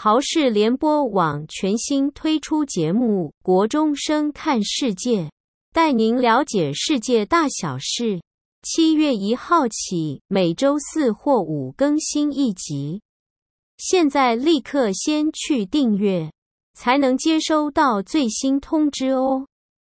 豪视联播网全新推出节目《国中生看世界》，带您了解世界大小事。七月一号起，每周四或五更新一集。现在立刻先去订阅，才能接收到最新通知哦。